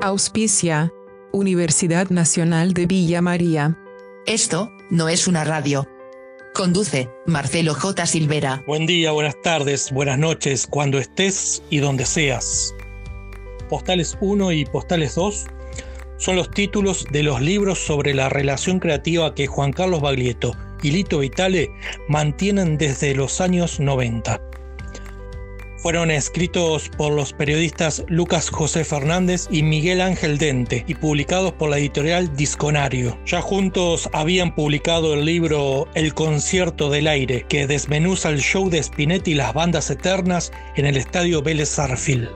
Auspicia. Universidad Nacional de Villa María. Esto, no es una radio. Conduce, Marcelo J. Silvera. Buen día, buenas tardes, buenas noches, cuando estés y donde seas. Postales 1 y Postales 2 son los títulos de los libros sobre la relación creativa que Juan Carlos Baglietto y Lito Vitale mantienen desde los años 90. Fueron escritos por los periodistas Lucas José Fernández y Miguel Ángel Dente y publicados por la editorial Disconario. Ya juntos habían publicado el libro El concierto del aire, que desmenuza el show de Spinetti y las bandas eternas en el estadio Vélez Sarfield.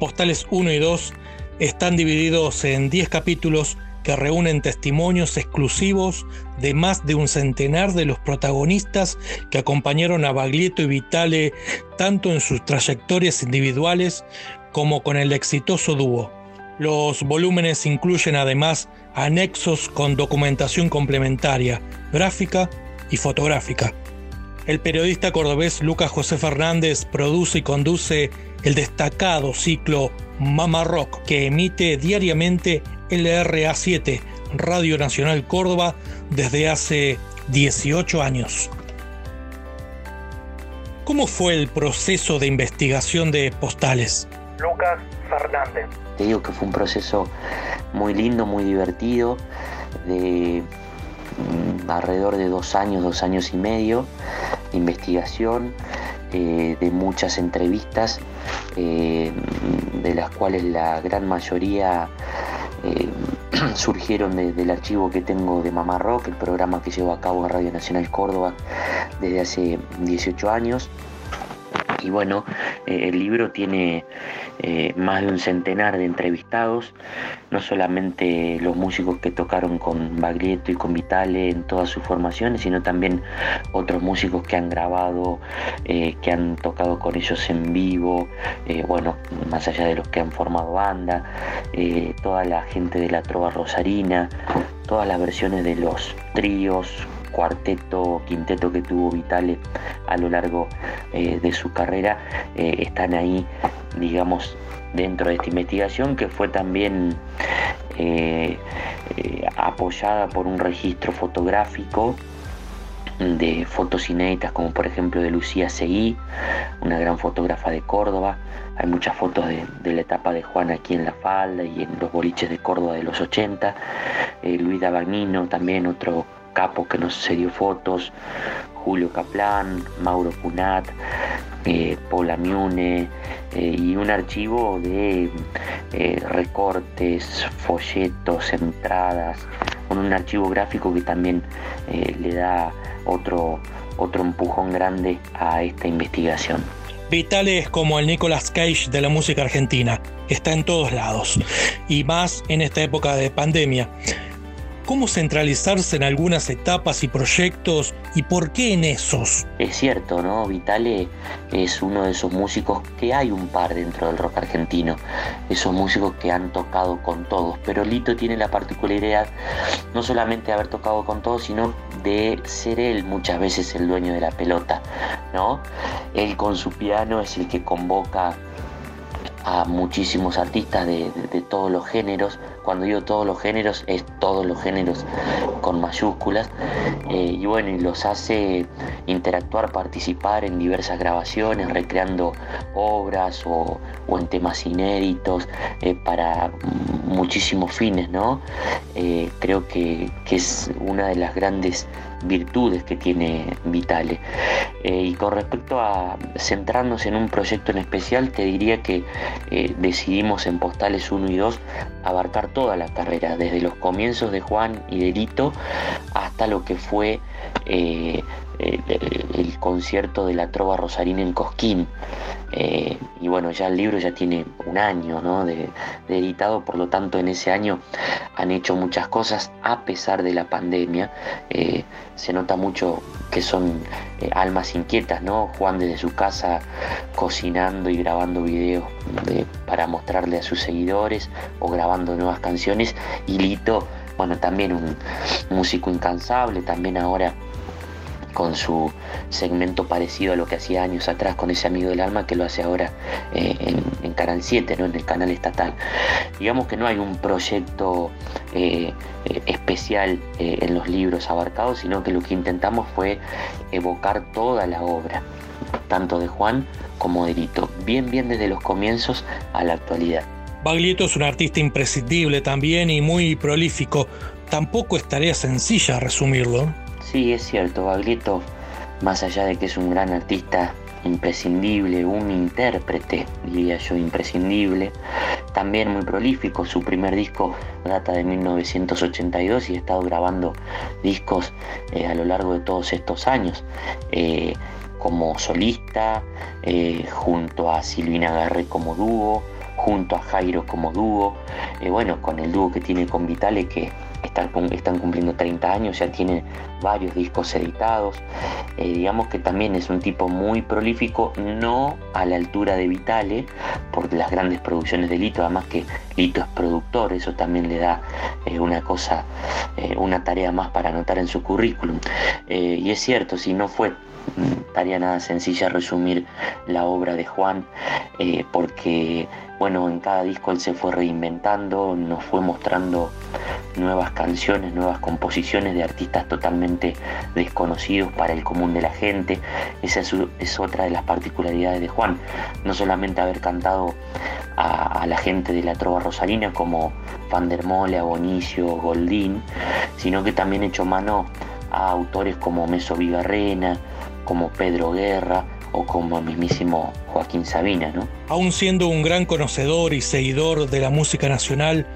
Postales 1 y 2 están divididos en 10 capítulos que reúnen testimonios exclusivos de más de un centenar de los protagonistas que acompañaron a Baglietto y Vitale tanto en sus trayectorias individuales como con el exitoso dúo. Los volúmenes incluyen además anexos con documentación complementaria, gráfica y fotográfica. El periodista cordobés Lucas José Fernández produce y conduce el destacado ciclo Mama Rock que emite diariamente LRA7, Radio Nacional Córdoba, desde hace 18 años. ¿Cómo fue el proceso de investigación de postales? Lucas Fernández. Te digo que fue un proceso muy lindo, muy divertido, de mm, alrededor de dos años, dos años y medio de investigación, eh, de muchas entrevistas, eh, de las cuales la gran mayoría eh, surgieron del archivo que tengo de Mamá Rock, el programa que llevo a cabo en Radio Nacional Córdoba desde hace 18 años. Y bueno, eh, el libro tiene eh, más de un centenar de entrevistados, no solamente los músicos que tocaron con Baglietto y con Vitale en todas sus formaciones, sino también otros músicos que han grabado, eh, que han tocado con ellos en vivo, bueno, más allá de los que han formado banda, toda la gente de la Trova Rosarina, todas las versiones de los tríos, cuarteto, quinteto que tuvo Vitale a lo largo eh, de su carrera eh, están ahí, digamos, dentro de esta investigación que fue también eh, apoyada por un registro fotográfico de fotos inéditas como por ejemplo de Lucía Seguí, una gran fotógrafa de Córdoba. Hay muchas fotos de, la etapa de Juan aquí en La Falda y en los boliches de Córdoba de los 80. Luis Dabagnino, también otro Capo que nos dio fotos, Julio Caplan, Mauro Punat, eh, Paula Miune eh, y un archivo de eh, recortes, folletos, entradas, con un archivo gráfico que también le da otro, otro empujón grande a esta investigación. Vital es como el Nicolas Cage de la música argentina, está en todos lados, y más en esta época de pandemia cómo centralizarse en algunas etapas y proyectos y por qué en esos. Es cierto, ¿no? Vitale es uno de esos músicos que hay un par dentro del rock argentino, esos músicos que han tocado con todos, pero Lito tiene la particularidad no solamente de haber tocado con todos, sino de ser él muchas veces el dueño de la pelota, ¿no? Él con su piano es el que convoca a muchísimos artistas de, todos los géneros. Cuando digo todos los géneros, es todos los géneros con mayúsculas. Eh, y bueno, y los hace interactuar, participar en diversas grabaciones, recreando obras o, en temas inéditos eh, para muchísimos fines, ¿no? Eh, creo que, que es una de las grandes virtudes que tiene Vitale. Y con respecto a centrarnos en un proyecto en especial, te diría que decidimos en Postales 1 y 2 abarcar toda la carrera, desde los comienzos de Juan y de Lito hasta lo que fue eh, el concierto de la Trova Rosarina en Cosquín. Eh, y bueno, ya el libro ya tiene un año ¿no? de, editado, por lo tanto en ese año han hecho muchas cosas a pesar de la pandemia. Eh, se nota mucho que son eh, almas inquietas, ¿no? Juan desde su casa cocinando y grabando videos para mostrarle a sus seguidores o grabando nuevas canciones. Y Lito, bueno, también un músico incansable, también ahora con su segmento parecido a lo que hacía años atrás con ese amigo del alma que lo hace ahora eh, en, Canal 7, ¿no? en el canal estatal. Digamos que no hay un proyecto eh, eh, especial en los libros abarcados, sino que lo que intentamos fue evocar toda la obra, tanto de Juan como de Lito, bien bien desde los comienzos a la actualidad. Baglietto es un artista imprescindible también y muy prolífico. Tampoco es tarea sencilla resumirlo. Sí, es cierto, Baglietto, más allá de que es un gran artista imprescindible, un intérprete, diría yo, imprescindible, también muy prolífico. Su primer disco data de 1982 y ha estado grabando discos eh, a lo largo de todos estos años. Eh, como solista, eh, junto a Silvina Garré como dúo, junto a Jairo como dúo, bueno, con el dúo que tiene con Vitale que están, están cumpliendo 30 años, ya tiene varios discos editados. Eh, digamos que también es un tipo muy prolífico, no a la altura de Vitale, por las grandes producciones de Lito, además que Lito es productor, eso también le da eh, una cosa, eh, una tarea más para anotar en su currículum. y es cierto, si no fue mm, tarea nada sencilla resumir la obra de Juan, porque bueno, en cada disco él se fue reinventando, nos fue mostrando nuevas canciones, nuevas composiciones de artistas totalmente desconocidos para el común de la gente. Esa es, otra de las particularidades de Juan, no solamente haber cantado a, la gente de la trova rosarina como Van der Mole, Bonicio, Goldín, sino que también hecho mano a autores como Meso Vigarrena, como Pedro Guerra, o como el mismísimo Joaquín Sabina, ¿no? Aún siendo un gran conocedor y seguidor de la música nacional,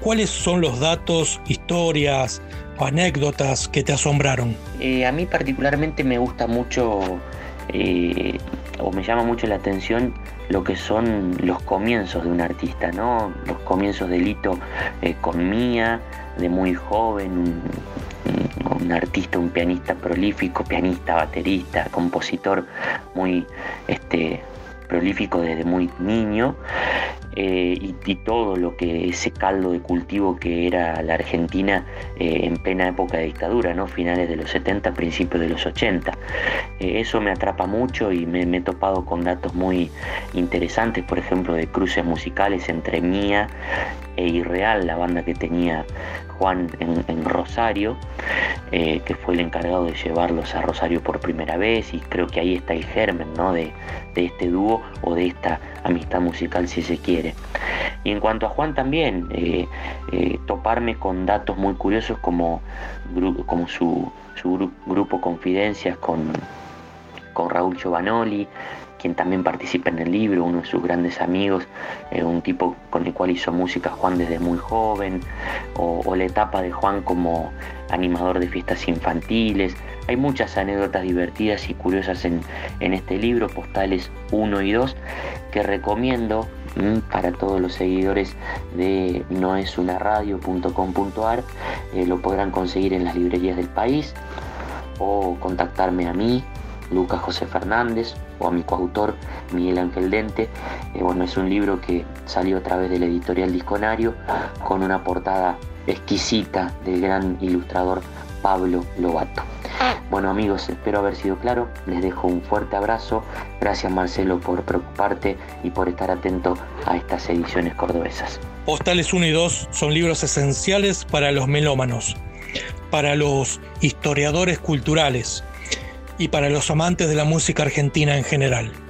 ¿cuáles son los datos, historias o anécdotas que te asombraron? Eh, a mí particularmente me gusta mucho eh, o me llama mucho la atención lo que son los comienzos de un artista, ¿no? Los comienzos de Lito eh, con Mía, de muy joven, un artista, un pianista prolífico, pianista, baterista, compositor muy este, prolífico desde muy niño. Eh, y, todo lo que ese caldo de cultivo que era la Argentina eh, en plena época de dictadura, ¿no? finales de los 70, principios de los 80. Eh, eso me atrapa mucho y me, he topado con datos muy interesantes, por ejemplo, de cruces musicales entre Mía e Irreal, la banda que tenía Juan en, Rosario, que fue el encargado de llevarlos a Rosario por primera vez y creo que ahí está el germen ¿no? de, de este dúo o de esta amistad musical si se quiere. Y en cuanto a Juan también, eh, eh, toparme con datos muy curiosos como, como su, su grupo Confidencias con, con Raúl Giovanoli, quien también participa en el libro, uno de sus grandes amigos, eh, un tipo con el cual hizo música Juan desde muy joven, o, la etapa de Juan como animador de fiestas infantiles. Hay muchas anécdotas divertidas y curiosas en, este libro, Postales 1 y 2, que recomiendo mm, para todos los seguidores de noesunaradio.com.ar. Eh, lo podrán conseguir en las librerías del país o contactarme a mí Lucas José Fernández o a mi coautor Miguel Ángel Dente. Eh, bueno, es un libro que salió a través del editorial Disconario con una portada exquisita del gran ilustrador Pablo Lobato. Bueno amigos, espero haber sido claro, les dejo un fuerte abrazo, gracias Marcelo por preocuparte y por estar atento a estas ediciones cordobesas. Postales 1 y 2 son libros esenciales para los melómanos, para los historiadores culturales, y para los amantes de la música argentina en general.